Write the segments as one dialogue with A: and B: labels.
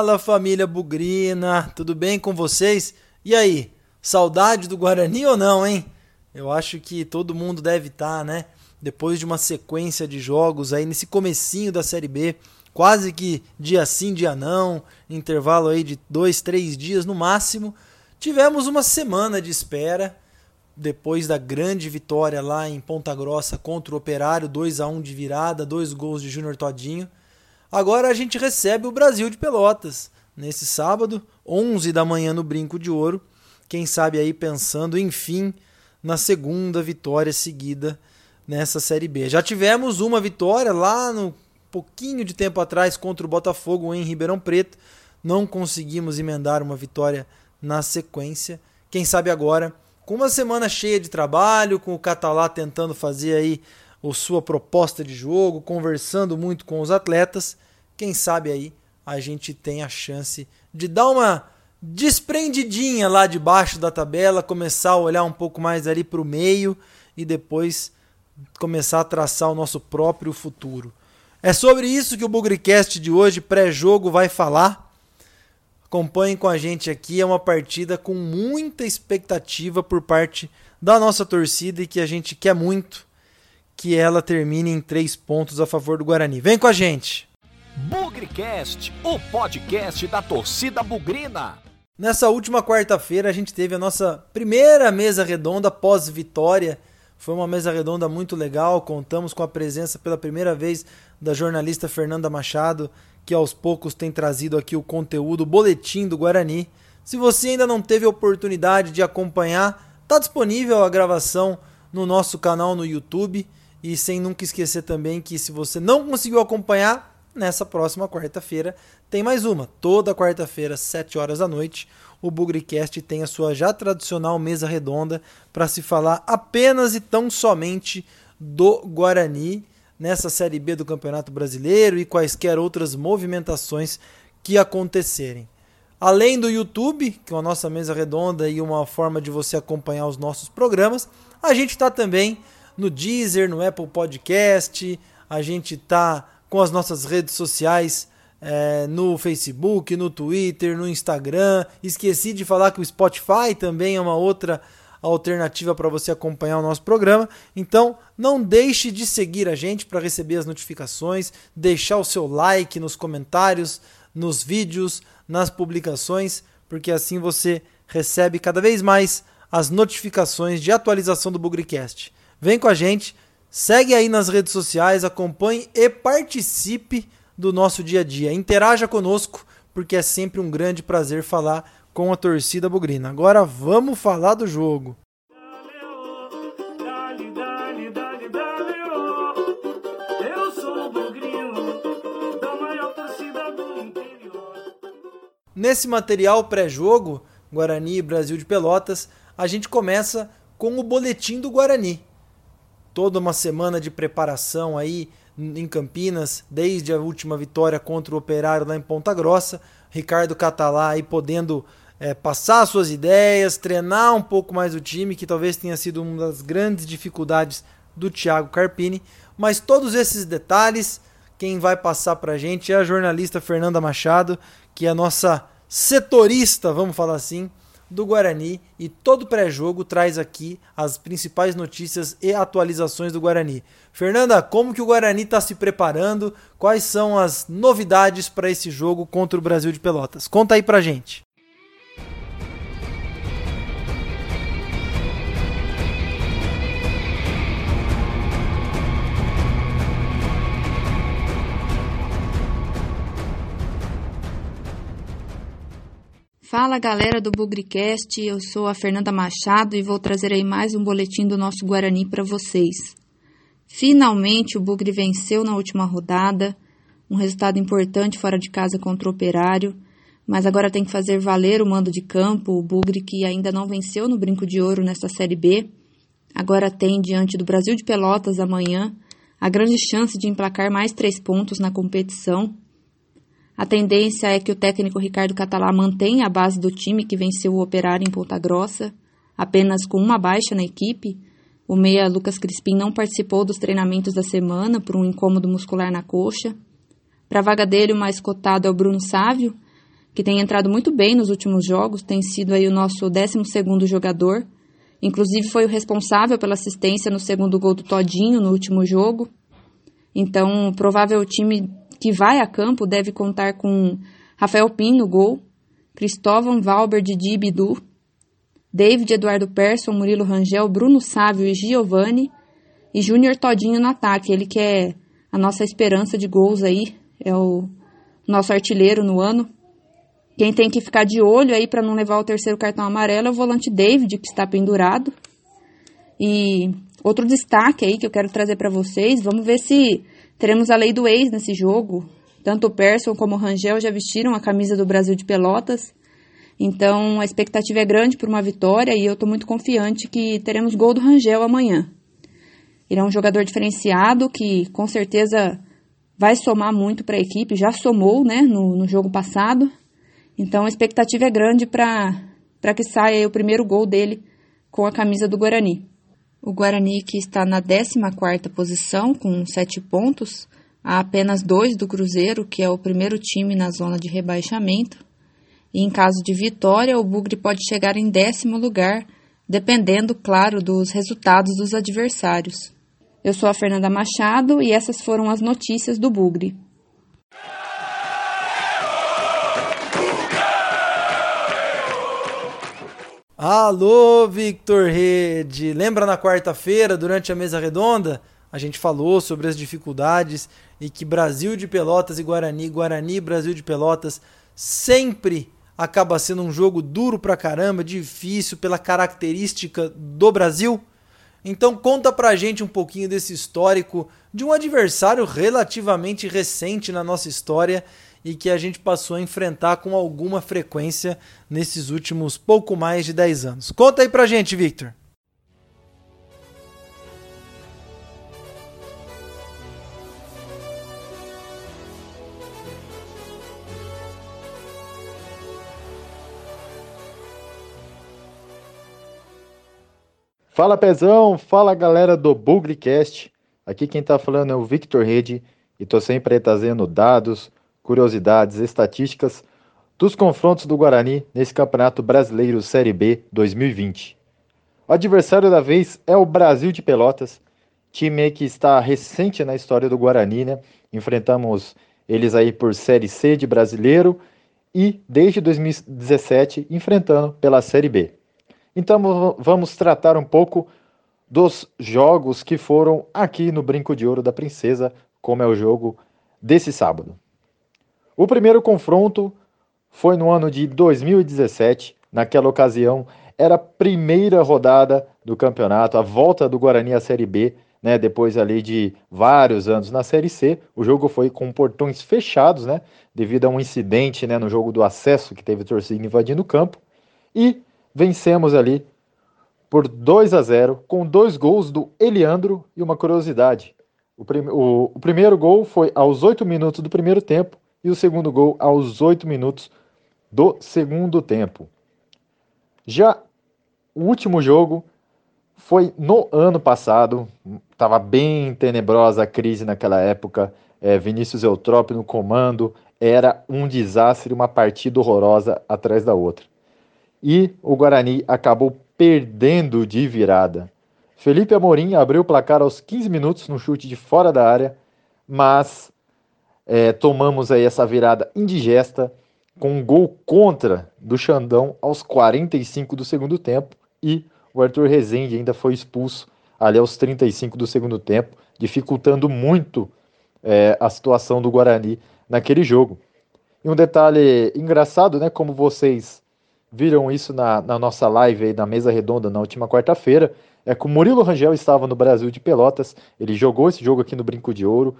A: Fala família Bugrina, tudo bem com vocês? E aí, saudade do Guarani ou não, hein? Eu acho que todo mundo deve estar, tá, né? Depois de uma sequência de jogos aí nesse comecinho da Série B, quase que dia sim, dia não, intervalo aí de dois, três dias no máximo. Tivemos uma semana de espera depois da grande vitória lá em Ponta Grossa contra o Operário, 2 a 1 de virada, dois gols de Júnior Todinho. Agora a gente recebe o Brasil de Pelotas nesse sábado, 11 da manhã no Brinco de Ouro. Quem sabe aí pensando, enfim, na segunda vitória seguida nessa Série B. Já tivemos uma vitória lá no pouquinho de tempo atrás contra o Botafogo em Ribeirão Preto. Não conseguimos emendar uma vitória na sequência. Quem sabe agora, com uma semana cheia de trabalho, com o Catalá tentando fazer aí a sua proposta de jogo, conversando muito com os atletas, quem sabe aí a gente tem a chance de dar uma desprendidinha lá debaixo da tabela, começar a olhar um pouco mais ali para o meio e depois começar a traçar o nosso próprio futuro. É sobre isso que o Bugricast de hoje, pré-jogo, vai falar. Acompanhem com a gente aqui, é uma partida com muita expectativa por parte da nossa torcida e que a gente quer muito que ela termine em três pontos a favor do Guarani. Vem com a gente!
B: Bugrecast, o podcast da torcida bugrina.
A: Nessa última quarta-feira a gente teve a nossa primeira mesa redonda pós-vitória. Foi uma mesa redonda muito legal. Contamos com a presença pela primeira vez da jornalista Fernanda Machado, que aos poucos tem trazido aqui o conteúdo, o boletim do Guarani. Se você ainda não teve oportunidade de acompanhar, está disponível a gravação no nosso canal no YouTube. E sem nunca esquecer também que se você não conseguiu acompanhar, nessa próxima quarta-feira tem mais uma. Toda quarta-feira, 7 horas da noite, o Bugricast tem a sua já tradicional mesa redonda para se falar apenas e tão somente do Guarani nessa Série B do Campeonato Brasileiro e quaisquer outras movimentações que acontecerem. Além do YouTube, que é a nossa mesa redonda e uma forma de você acompanhar os nossos programas, a gente está também no Deezer, no Apple Podcast, a gente tá com as nossas redes sociais é, no Facebook, no Twitter, no Instagram. Esqueci de falar que o Spotify também é uma outra alternativa para você acompanhar o nosso programa. Então, não deixe de seguir a gente para receber as notificações, deixar o seu like nos comentários, nos vídeos, nas publicações, porque assim você recebe cada vez mais as notificações de atualização do Bugricast. Vem com a gente, segue aí nas redes sociais, acompanhe e participe do nosso dia a dia. Interaja conosco, porque é sempre um grande prazer falar com a torcida bugrina. Agora vamos falar do jogo. Nesse material pré-jogo, Guarani e Brasil de Pelotas, a gente começa com o boletim do Guarani toda uma semana de preparação aí em Campinas, desde a última vitória contra o Operário lá em Ponta Grossa. Ricardo Catalá aí podendo é, passar suas ideias, treinar um pouco mais o time, que talvez tenha sido uma das grandes dificuldades do Thiago Carpini. Mas todos esses detalhes, quem vai passar para a gente é a jornalista Fernanda Machado, que é a nossa setorista, vamos falar assim, do Guarani e todo pré-jogo traz aqui as principais notícias e atualizações do Guarani. Fernanda, como que o Guarani está se preparando? Quais são as novidades para esse jogo contra o Brasil de Pelotas? Conta aí pra gente.
C: Fala galera do Bugricast, eu sou a Fernanda Machado e vou trazer aí mais um boletim do nosso Guarani para vocês. Finalmente o Bugre venceu na última rodada, um resultado importante fora de casa contra o Operário, mas agora tem que fazer valer o mando de campo. O Bugre que ainda não venceu no Brinco de Ouro nesta Série B, agora tem diante do Brasil de Pelotas amanhã a grande chance de emplacar mais três pontos na competição a tendência é que o técnico Ricardo Catalá mantenha a base do time que venceu o Operário em Ponta Grossa, apenas com uma baixa na equipe. O meia Lucas Crispim não participou dos treinamentos da semana por um incômodo muscular na coxa. Para a vaga dele, o mais cotado é o Bruno Sávio, que tem entrado muito bem nos últimos jogos, tem sido aí o nosso 12º jogador. Inclusive foi o responsável pela assistência no segundo gol do Todinho no último jogo. Então, o provável time que vai a campo deve contar com Rafael Pin no gol, Cristóvão Valber, Didi Bidu, David Eduardo Persson, Murilo Rangel, Bruno Sávio e Giovanni, e Júnior Todinho no ataque, ele que é a nossa esperança de gols aí, é o nosso artilheiro no ano. Quem tem que ficar de olho aí para não levar o terceiro cartão amarelo é o volante David, que está pendurado. E outro destaque aí que eu quero trazer para vocês, vamos ver se teremos a lei do ex nesse jogo. Tanto o Persson como o Rangel já vestiram a camisa do Brasil de Pelotas. Então a expectativa é grande por uma vitória e eu estou muito confiante que teremos gol do Rangel amanhã. Ele é um jogador diferenciado que com certeza vai somar muito para a equipe, já somou né, no, no jogo passado. Então a expectativa é grande para que saia o primeiro gol dele com a camisa do Guarani. O Guarani que está na 14ª posição com 7 pontos, a apenas dois do Cruzeiro, que é o primeiro time na zona de rebaixamento. E em caso de vitória, o Bugre pode chegar em décimo lugar, dependendo, claro, dos resultados dos adversários. Eu sou a Fernanda Machado e essas foram as notícias do Bugre.
A: Alô, Victor Rede! Lembra na quarta-feira, durante a mesa redonda, a gente falou sobre as dificuldades e que Brasil de Pelotas e Guarani, Guarani e Brasil de Pelotas sempre acaba sendo um jogo duro pra caramba, difícil pela característica do Brasil? Então conta pra gente um pouquinho desse histórico de um adversário relativamente recente na nossa história e que a gente passou a enfrentar com alguma frequência nesses últimos pouco mais de 10 anos. Conta aí pra gente, Victor.
D: Fala Pezão, fala galera do Bugrecast. Aqui quem tá falando é o Victor Rede e tô sempre trazendo dados, curiosidades, estatísticas dos confrontos do Guarani nesse Campeonato Brasileiro Série B 2020. O adversário da vez é o Brasil de Pelotas, time que está recente na história do Guarani, né? Enfrentamos eles aí por Série C de Brasileiro e desde 2017 enfrentando pela Série B. Então vamos tratar um pouco dos jogos que foram aqui no Brinco de Ouro da Princesa, como é o jogo desse sábado. O primeiro confronto foi no ano de 2017. Naquela ocasião, era a primeira rodada do campeonato, a volta do Guarani à Série B, né, depois ali de vários anos na Série C. O jogo foi com portões fechados, né, devido a um incidente né, no jogo do acesso que teve torcida invadindo o campo. E vencemos ali por 2 a 0 com dois gols do Eliandro e uma curiosidade. O, prim o, o, primeiro gol foi aos 8 minutos do primeiro tempo e o segundo gol aos 8 minutos do segundo tempo. Já o último jogo foi no ano passado, estava bem tenebrosa a crise naquela época. É, Vinícius Eutrópio no comando, era um desastre, uma partida horrorosa atrás da outra e o Guarani acabou perdendo de virada. Felipe Amorim abriu o placar aos 15 minutos no chute de fora da área, mas é, tomamos aí essa virada indigesta com um gol contra do Xandão aos 45 do segundo tempo e o Arthur Rezende ainda foi expulso ali aos 35 do segundo tempo, dificultando muito é, a situação do Guarani naquele jogo. E um detalhe engraçado, né, como vocês viram isso na, na nossa live aí, na mesa redonda na última quarta-feira, é que o Murilo Rangel estava no Brasil de Pelotas, ele jogou esse jogo aqui no Brinco de Ouro,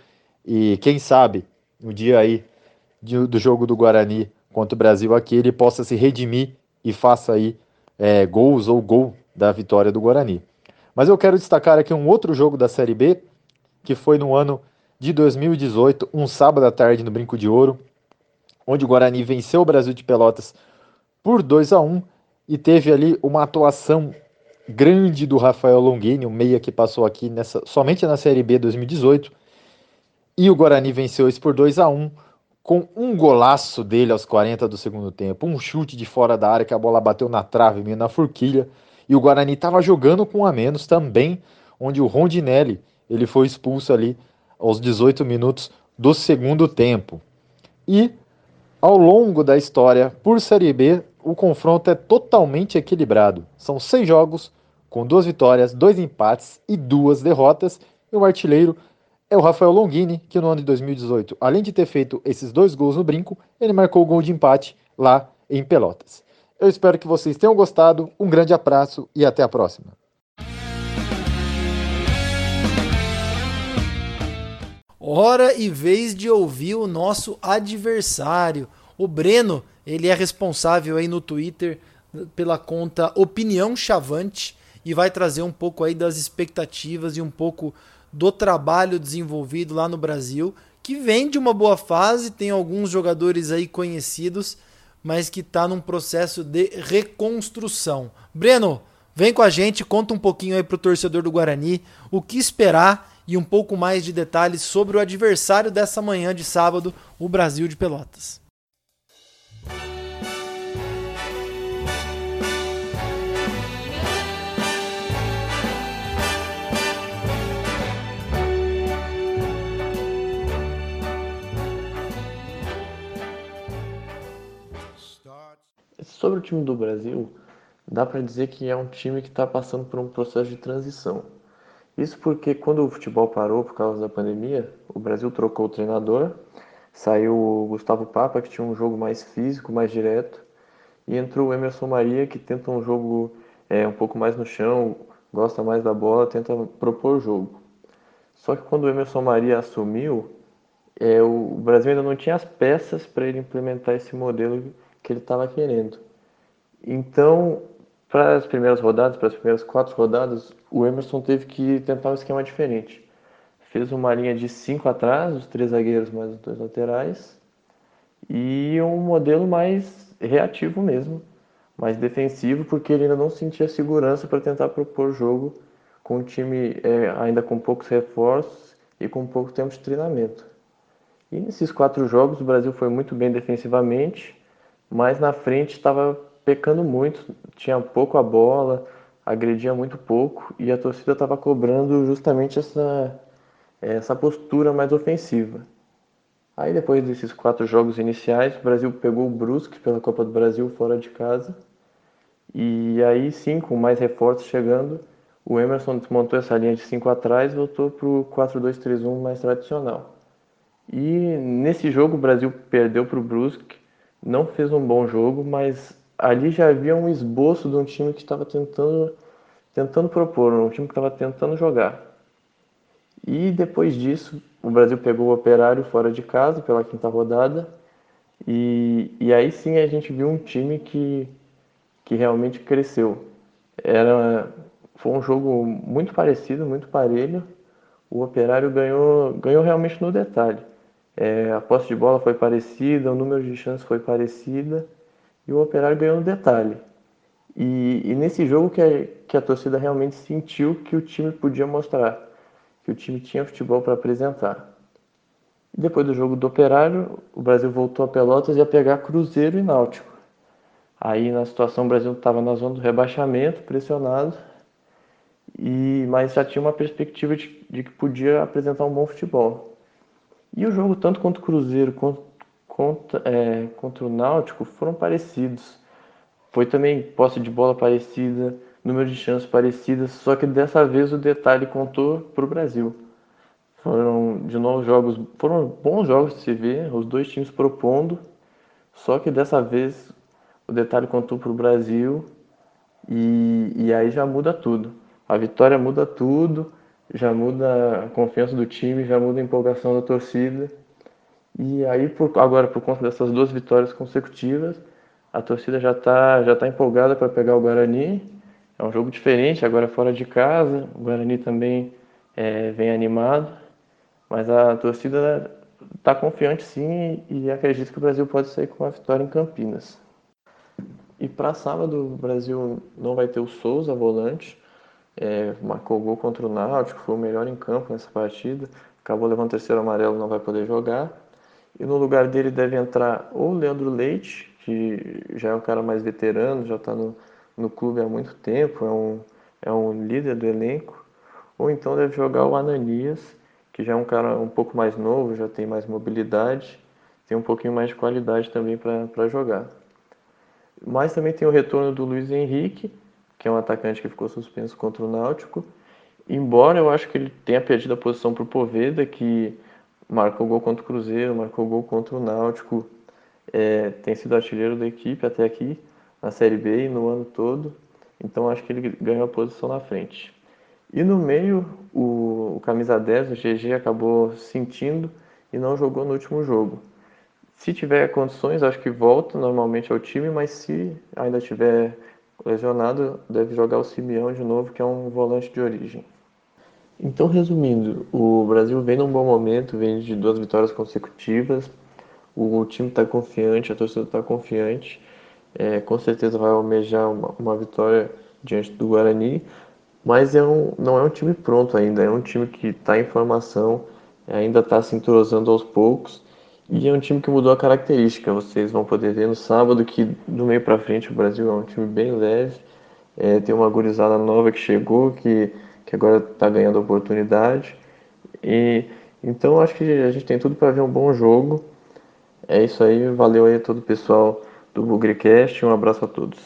D: e quem sabe, no dia aí de, do jogo do Guarani contra o Brasil aqui, ele possa se redimir e faça aí é, gols ou gol da vitória do Guarani. Mas eu quero destacar aqui um outro jogo da Série B, que foi no ano de 2018, um sábado à tarde no Brinco de Ouro, onde o Guarani venceu o Brasil de Pelotas por 2 a 1 e teve ali uma atuação grande do Rafael Longini, o meia que passou aqui nessa, somente na Série B 2018. E o Guarani venceu isso por 2 a 1 com um golaço dele aos 40 do segundo tempo, um chute de fora da área que a bola bateu na trave, meio na forquilha, e o Guarani estava jogando com a menos também, onde o Rondinelli ele foi expulso ali aos 18 minutos do segundo tempo. E ao longo da história, por Série B, o confronto é totalmente equilibrado. São seis jogos, com duas vitórias, dois empates e duas derrotas. E o artilheiro é o Rafael Longini, que no ano de 2018, além de ter feito esses dois gols no brinco, ele marcou o gol de empate lá em Pelotas. Eu espero que vocês tenham gostado. Um grande abraço e até a próxima.
A: Hora e vez de ouvir o nosso adversário. O Breno, ele é responsável aí no Twitter pela conta Opinião Chavante e vai trazer um pouco aí das expectativas e um pouco do trabalho desenvolvido lá no Brasil, que vem de uma boa fase, tem alguns jogadores aí conhecidos, mas que está num processo de reconstrução. Breno, vem com a gente, conta um pouquinho aí pro torcedor do Guarani o que esperar e um pouco mais de detalhes sobre o adversário dessa manhã de sábado, o Brasil de Pelotas.
E: Time do Brasil, dá para dizer que é um time que está passando por um processo de transição. Isso porque quando o futebol parou por causa da pandemia, o Brasil trocou o treinador, saiu o Gustavo Papa, que tinha um jogo mais físico, mais direto, e entrou o Emerson Maria, que tenta um jogo é, um pouco mais no chão, gosta mais da bola, tenta propor jogo. Só que quando o Emerson Maria assumiu, é, o Brasil ainda não tinha as peças para ele implementar esse modelo que ele estava querendo. Então, para as primeiras rodadas, para as primeiras quatro rodadas, o Emerson teve que tentar um esquema diferente. Fez uma linha de cinco atrás, os três zagueiros mais os dois laterais, e um modelo mais reativo mesmo, mais defensivo, porque ele ainda não sentia segurança para tentar propor jogo com um time é, ainda com poucos reforços e com pouco tempo de treinamento. E nesses quatro jogos o Brasil foi muito bem defensivamente, mas na frente estava pecando muito, tinha pouco a bola, agredia muito pouco e a torcida estava cobrando justamente essa, essa postura mais ofensiva. Aí depois desses quatro jogos iniciais, o Brasil pegou o Brusque pela Copa do Brasil fora de casa. E aí sim, com mais reforços chegando, o Emerson desmontou essa linha de 5 atrás e voltou para o 4-2-3-1 mais tradicional. E nesse jogo o Brasil perdeu para o Brusque, não fez um bom jogo, mas ali já havia um esboço de um time que estava tentando, tentando propor, um time que estava tentando jogar. E depois disso, o Brasil pegou o Operário fora de casa pela quinta rodada. E, e aí sim a gente viu um time que, que realmente cresceu. Era, foi um jogo muito parecido, muito parelho. O Operário ganhou, ganhou realmente no detalhe. É, a posse de bola foi parecida, o número de chances foi parecida e o Operário ganhou no detalhe. E, e nesse jogo que a, que a torcida realmente sentiu que o time podia mostrar, que o time tinha futebol para apresentar. E depois do jogo do Operário, o Brasil voltou a Pelotas e ia pegar Cruzeiro e Náutico. Aí na situação o Brasil estava na zona do rebaixamento, pressionado, e mas já tinha uma perspectiva de, de que podia apresentar um bom futebol. E o jogo, tanto contra o Cruzeiro quanto contra, é, contra o Náutico foram parecidos. Foi também posse de bola parecida, número de chances parecidas, só que dessa vez o detalhe contou para o Brasil. Foram de novo jogos, foram bons jogos de se ver, os dois times propondo, só que dessa vez o detalhe contou para o Brasil e, e aí já muda tudo. A vitória muda tudo, já muda a confiança do time, já muda a empolgação da torcida e aí, por, agora, por conta dessas duas vitórias consecutivas, a torcida já está já tá empolgada para pegar o Guarani. É um jogo diferente, agora fora de casa. O Guarani também é, vem animado. Mas a torcida está confiante sim e acredita que o Brasil pode sair com uma vitória em Campinas. E para sábado, o Brasil não vai ter o Souza, volante. É, marcou gol contra o Náutico, foi o melhor em campo nessa partida. Acabou levando o terceiro amarelo, não vai poder jogar. E no lugar dele deve entrar ou o Leandro Leite, que já é um cara mais veterano, já está no, no clube há muito tempo, é um, é um líder do elenco. Ou então deve jogar o Ananias, que já é um cara um pouco mais novo, já tem mais mobilidade, tem um pouquinho mais de qualidade também para jogar. Mas também tem o retorno do Luiz Henrique, que é um atacante que ficou suspenso contra o Náutico. Embora eu acho que ele tenha perdido a posição para o Poveda, que marcou gol contra o Cruzeiro, marcou gol contra o Náutico, é, tem sido artilheiro da equipe até aqui, na Série B e no ano todo. Então acho que ele ganhou a posição na frente. E no meio, o, o camisa 10, o GG, acabou sentindo e não jogou no último jogo. Se tiver condições, acho que volta normalmente ao time, mas se ainda tiver lesionado, deve jogar o Simeão de novo, que é um volante de origem. Então, resumindo, o Brasil vem num bom momento, vem de duas vitórias consecutivas, o time está confiante, a torcida está confiante, é, com certeza vai almejar uma, uma, vitória diante do Guarani, mas é um, não é um time pronto ainda, é um time que está em formação, ainda está se entrosando aos poucos e é um time que mudou a característica. Vocês vão poder ver no sábado que do meio para frente o Brasil é um time bem leve. É, tem uma gurizada nova que chegou, que, que agora está ganhando oportunidade. E então acho que a gente tem tudo para ver um bom jogo. É isso aí, valeu aí a todo o pessoal do Bugricast, um abraço a todos.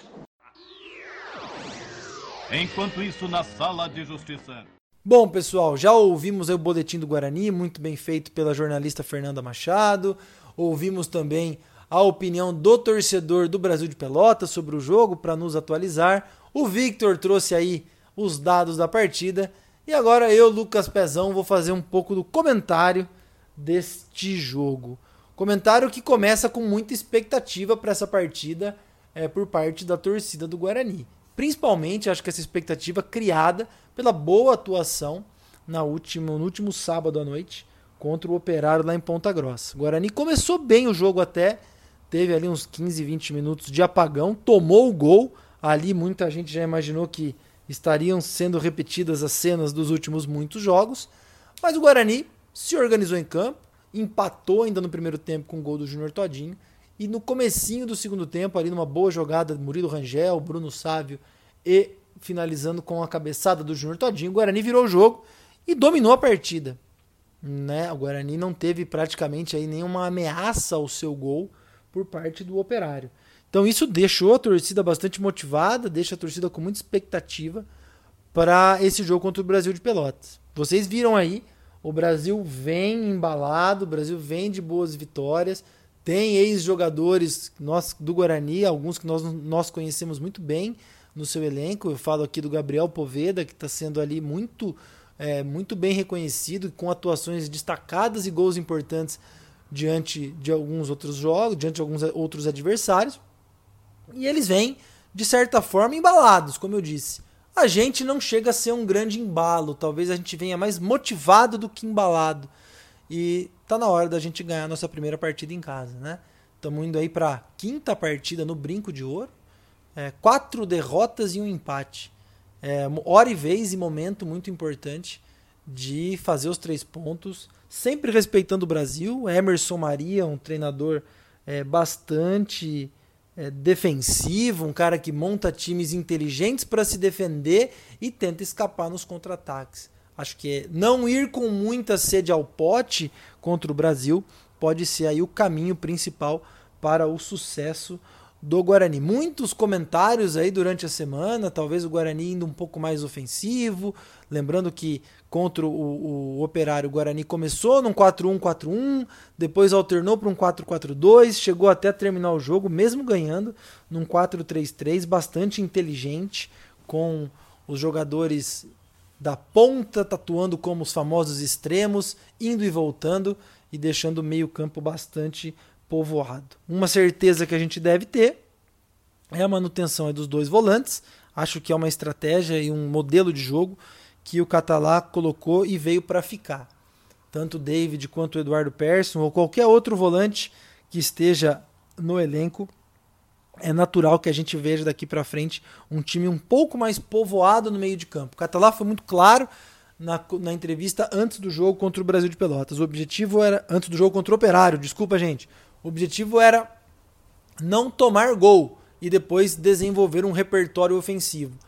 B: Enquanto isso, na sala de justiça.
A: Bom, pessoal, já ouvimos o boletim do Guarani, muito bem feito pela jornalista Fernanda Machado. Ouvimos também a opinião do torcedor do Brasil de Pelotas sobre o jogo para nos atualizar. O Victor trouxe aí os dados da partida. E agora eu, Lucas Pezão, vou fazer um pouco do comentário deste jogo. Comentário que começa com muita expectativa para essa partida é, por parte da torcida do Guarani. Principalmente, acho que essa expectativa criada pela boa atuação na última, no último sábado à noite contra o Operário lá em Ponta Grossa. O Guarani começou bem o jogo até, teve ali uns 15, 20 minutos de apagão, tomou o gol. Ali muita gente já imaginou que estariam sendo repetidas as cenas dos últimos muitos jogos, mas o Guarani se organizou em campo, empatou ainda no primeiro tempo com o gol do Júnior Todinho e no comecinho do segundo tempo ali numa boa jogada Murilo Rangel, Bruno Sávio e finalizando com a cabeçada do Júnior Todinho, o Guarani virou o jogo e dominou a partida. Né? O Guarani não teve praticamente aí nenhuma ameaça ao seu gol por parte do Operário. Então isso deixou a torcida bastante motivada, deixa a torcida com muita expectativa para esse jogo contra o Brasil de Pelotas. Vocês viram aí, o Brasil vem embalado, o Brasil vem de boas vitórias, tem ex-jogadores do Guarani, alguns que nós, nós conhecemos muito bem, no seu elenco. Eu falo aqui do Gabriel Poveda, que está sendo ali muito, é, muito bem reconhecido, com atuações destacadas e gols importantes diante de alguns outros jogos, diante de alguns outros adversários. E eles vêm, de certa forma, embalados, como eu disse. A gente não chega a ser um grande embalo, talvez a gente venha mais motivado do que embalado. E tá na hora da gente ganhar nossa primeira partida em casa, né? Estamos indo aí para quinta partida no Brinco de Ouro é, quatro derrotas e um empate. É, hora e vez e momento muito importante de fazer os três pontos, sempre respeitando o Brasil. Emerson Maria, um treinador é, bastante é, defensivo, um cara que monta times inteligentes para se defender e tenta escapar nos contra-ataques. Acho que é, não ir com muita sede ao pote contra o Brasil pode ser aí o caminho principal para o sucesso do Guarani. Muitos comentários aí durante a semana, talvez o Guarani indo um pouco mais ofensivo. Lembrando que contra o, o, Operário, o Guarani começou num 4-1-4-1, depois alternou para um 4-4-2, chegou até terminar o jogo, mesmo ganhando, num 4-3-3, bastante inteligente, com os jogadores da ponta tatuando como os famosos extremos, indo e voltando e deixando o meio-campo bastante povoado. Uma certeza que a gente deve ter é a manutenção dos dois volantes. Acho que é uma estratégia e um modelo de jogo que o Catalá colocou e veio para ficar. Tanto o David quanto o Eduardo Persson ou qualquer outro volante que esteja no elenco, é natural que a gente veja daqui para frente um time um pouco mais povoado no meio de campo. O Catalá foi muito claro na, na entrevista antes do jogo contra o Brasil de Pelotas. O objetivo era. Antes do jogo contra o Operário, desculpa, gente. O objetivo era não tomar gol e depois desenvolver um repertório ofensivo.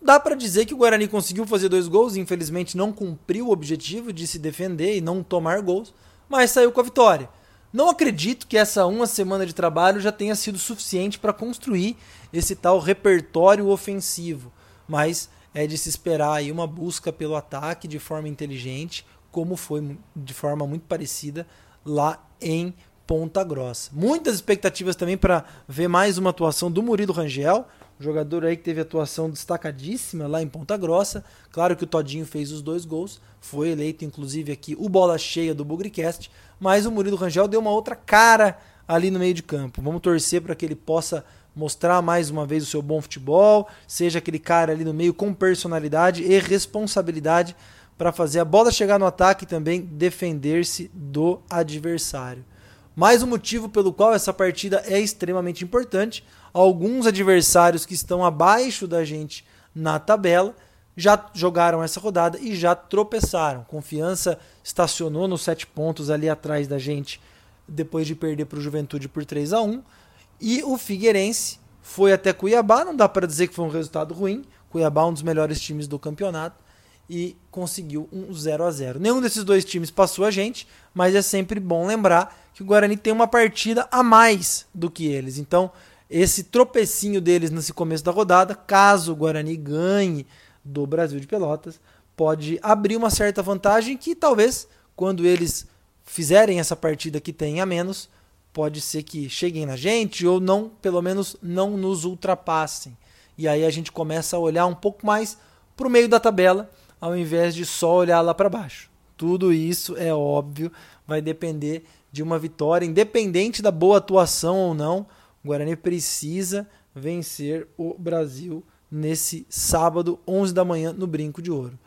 A: Dá para dizer que o Guarani conseguiu fazer dois gols, infelizmente não cumpriu o objetivo de se defender e não tomar gols, mas saiu com a vitória. Não acredito que essa uma semana de trabalho já tenha sido suficiente para construir esse tal repertório ofensivo, mas é de se esperar aí uma busca pelo ataque de forma inteligente, como foi de forma muito parecida lá em Ponta Grossa. Muitas expectativas também para ver mais uma atuação do Murilo Rangel, jogador aí que teve atuação destacadíssima lá em Ponta Grossa. Claro que o Todinho fez os dois gols, foi eleito inclusive aqui o bola cheia do Bugricast, mas o Murilo Rangel deu uma outra cara ali no meio de campo. Vamos torcer para que ele possa mostrar mais uma vez o seu bom futebol, seja aquele cara ali no meio com personalidade e responsabilidade para fazer a bola chegar no ataque e também defender-se do adversário. Mais um motivo pelo qual essa partida é extremamente importante. Alguns adversários que estão abaixo da gente na tabela já jogaram essa rodada e já tropeçaram. Confiança estacionou nos sete pontos ali atrás da gente depois de perder para o Juventude por 3 a 1 e o Figueirense foi até Cuiabá, não dá para dizer que foi um resultado ruim. Cuiabá um dos melhores times do campeonato e conseguiu um 0 a 0. Nenhum desses dois times passou a gente, mas é sempre bom lembrar que o Guarani tem uma partida a mais do que eles. Então, esse tropecinho deles nesse começo da rodada, caso o Guarani ganhe do Brasil de Pelotas, pode abrir uma certa vantagem que talvez quando eles fizerem essa partida que tem a menos, pode ser que cheguem na gente ou não, pelo menos não nos ultrapassem. E aí a gente começa a olhar um pouco mais para o meio da tabela, ao invés de só olhar lá para baixo. Tudo isso é óbvio, vai depender de uma vitória, independente da boa atuação ou não. O Guarani precisa vencer o Brasil nesse sábado, 11 da manhã, no Brinco de Ouro.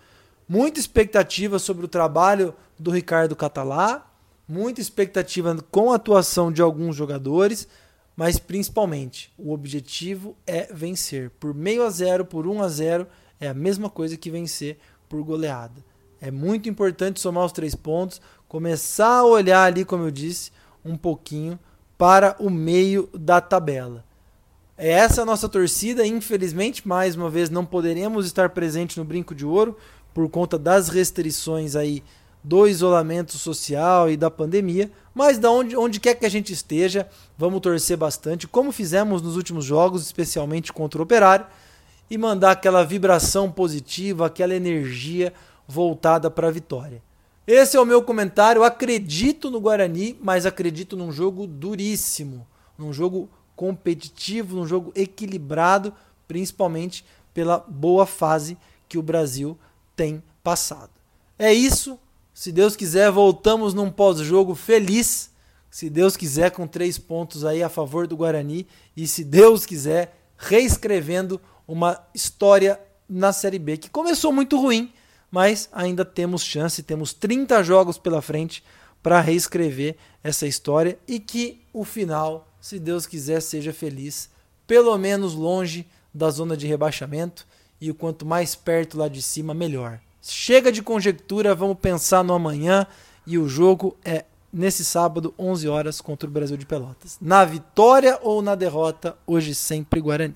A: Muita expectativa sobre o trabalho do Ricardo Catalá, muita expectativa com a atuação de alguns jogadores, mas principalmente o objetivo é vencer. Por meio a zero, por 1 um a 0 é a mesma coisa que vencer por goleada. É muito importante somar os três pontos, começar a olhar ali, como eu disse, um pouquinho para o meio da tabela. É essa a nossa torcida. Infelizmente, mais uma vez, não poderemos estar presentes no Brinco de Ouro por conta das restrições aí do isolamento social e da pandemia, mas da onde, onde quer que a gente esteja, vamos torcer bastante, como fizemos nos últimos jogos, especialmente contra o Operário, e mandar aquela vibração positiva, aquela energia voltada para a vitória. Esse é o meu comentário. Acredito no Guarani, mas acredito num jogo duríssimo, num jogo competitivo, num jogo equilibrado, principalmente pela boa fase que o Brasil tem passado. É isso. Se Deus quiser, voltamos num pós-jogo feliz. Se Deus quiser, com três pontos aí a favor do Guarani. E se Deus quiser, reescrevendo uma história na Série B que começou muito ruim, mas ainda temos chance, temos 30 jogos pela frente para reescrever essa história e que o final, se Deus quiser, seja feliz, pelo menos longe da zona de rebaixamento e o quanto mais perto lá de cima, melhor. Chega de conjectura, vamos pensar no amanhã e o jogo é nesse sábado, 11 horas, contra o Brasil de Pelotas. Na vitória ou na derrota, hoje sempre Guarani.